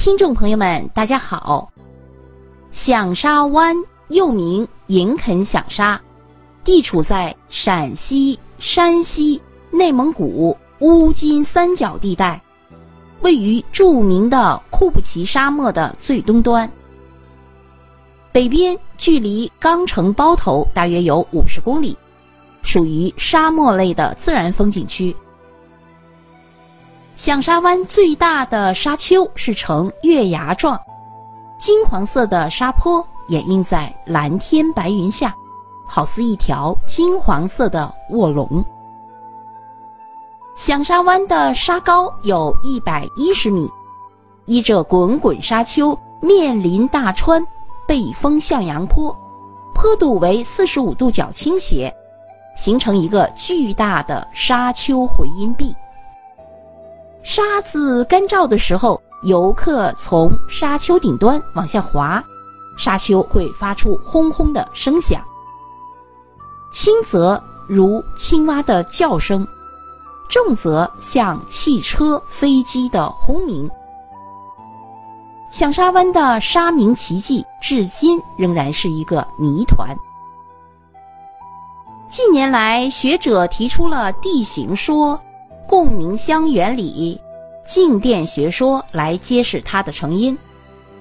听众朋友们，大家好。响沙湾又名银肯响沙，地处在陕西、山西、内蒙古乌金三角地带，位于著名的库布齐沙漠的最东端。北边距离钢城包头大约有五十公里，属于沙漠类的自然风景区。响沙湾最大的沙丘是呈月牙状。金黄色的沙坡掩映在蓝天白云下，好似一条金黄色的卧龙。响沙湾的沙高有一百一十米，依着滚滚沙丘，面临大川，背风向阳坡，坡度为四十五度角倾斜，形成一个巨大的沙丘回音壁。沙子干燥的时候。游客从沙丘顶端往下滑，沙丘会发出轰轰的声响，轻则如青蛙的叫声，重则像汽车、飞机的轰鸣。响沙湾的沙鸣奇迹至今仍然是一个谜团。近年来，学者提出了地形说、共鸣相原理。静电学说来揭示它的成因，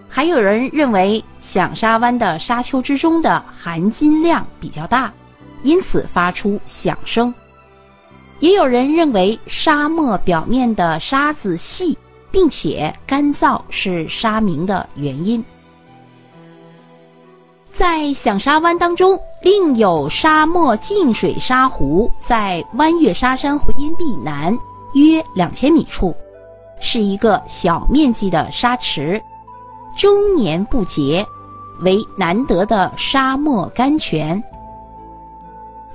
还有人认为响沙湾的沙丘之中的含金量比较大，因此发出响声。也有人认为沙漠表面的沙子细并且干燥是沙鸣的原因。在响沙湾当中，另有沙漠净水沙湖，在弯月沙山回音壁南约两千米处。是一个小面积的沙池，终年不竭，为难得的沙漠甘泉。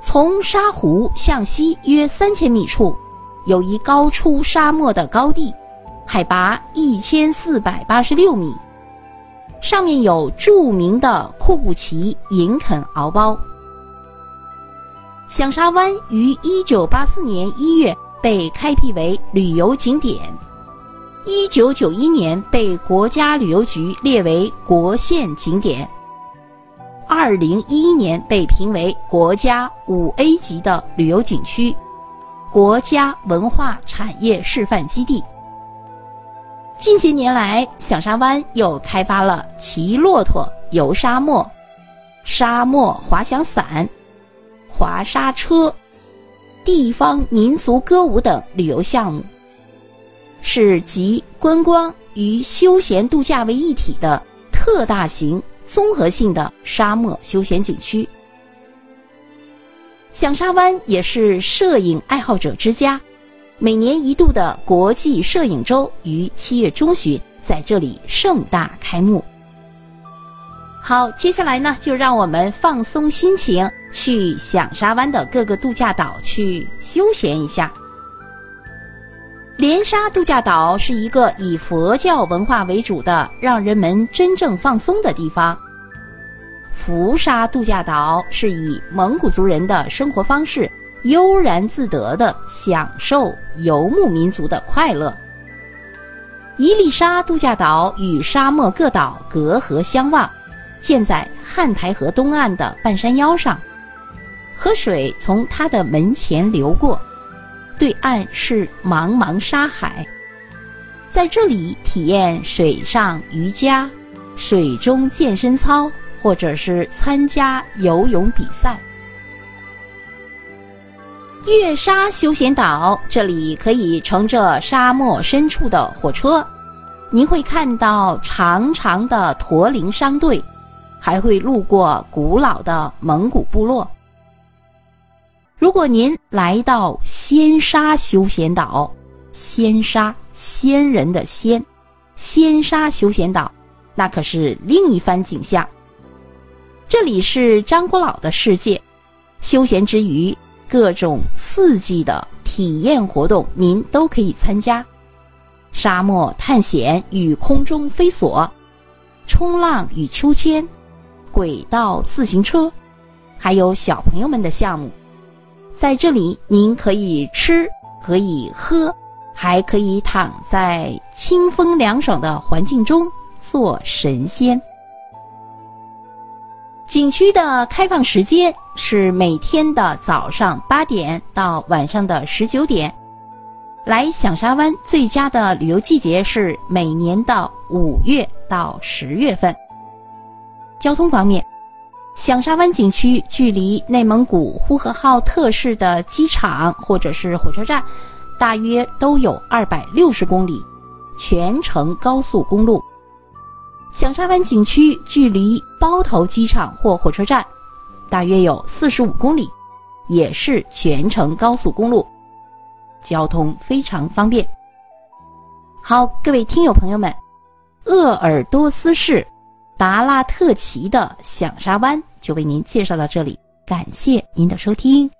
从沙湖向西约三千米处，有一高出沙漠的高地，海拔一千四百八十六米，上面有著名的库布齐银肯敖包。响沙湾于一九八四年一月被开辟为旅游景点。一九九一年被国家旅游局列为国县景点，二零一一年被评为国家五 A 级的旅游景区，国家文化产业示范基地。近些年来，响沙湾又开发了骑骆驼游沙漠、沙漠滑翔伞、滑沙车、地方民族歌舞等旅游项目。是集观光与休闲度假为一体的特大型综合性的沙漠休闲景区。响沙湾也是摄影爱好者之家，每年一度的国际摄影周于七月中旬在这里盛大开幕。好，接下来呢，就让我们放松心情，去响沙湾的各个度假岛去休闲一下。莲沙度假岛是一个以佛教文化为主的，让人们真正放松的地方。福沙度假岛是以蒙古族人的生活方式，悠然自得的享受游牧民族的快乐。伊丽莎度假岛与沙漠各岛隔河相望，建在汉台河东岸的半山腰上，河水从它的门前流过。对岸是茫茫沙海，在这里体验水上瑜伽、水中健身操，或者是参加游泳比赛。月沙休闲岛，这里可以乘着沙漠深处的火车，您会看到长长的驼铃商队，还会路过古老的蒙古部落。如果您来到仙沙休闲岛，仙沙仙人的仙，仙沙休闲岛，那可是另一番景象。这里是张国老的世界，休闲之余，各种刺激的体验活动您都可以参加：沙漠探险与空中飞索，冲浪与秋千，轨道自行车，还有小朋友们的项目。在这里，您可以吃，可以喝，还可以躺在清风凉爽的环境中做神仙。景区的开放时间是每天的早上八点到晚上的十九点。来响沙湾最佳的旅游季节是每年的五月到十月份。交通方面，响沙湾景区距离内蒙古呼和浩特市的机场或者是火车站，大约都有二百六十公里，全程高速公路。响沙湾景区距离包头机场或火车站，大约有四十五公里，也是全程高速公路。交通非常方便。好，各位听友朋友们，鄂尔多斯市达拉特旗的响沙湾就为您介绍到这里，感谢您的收听。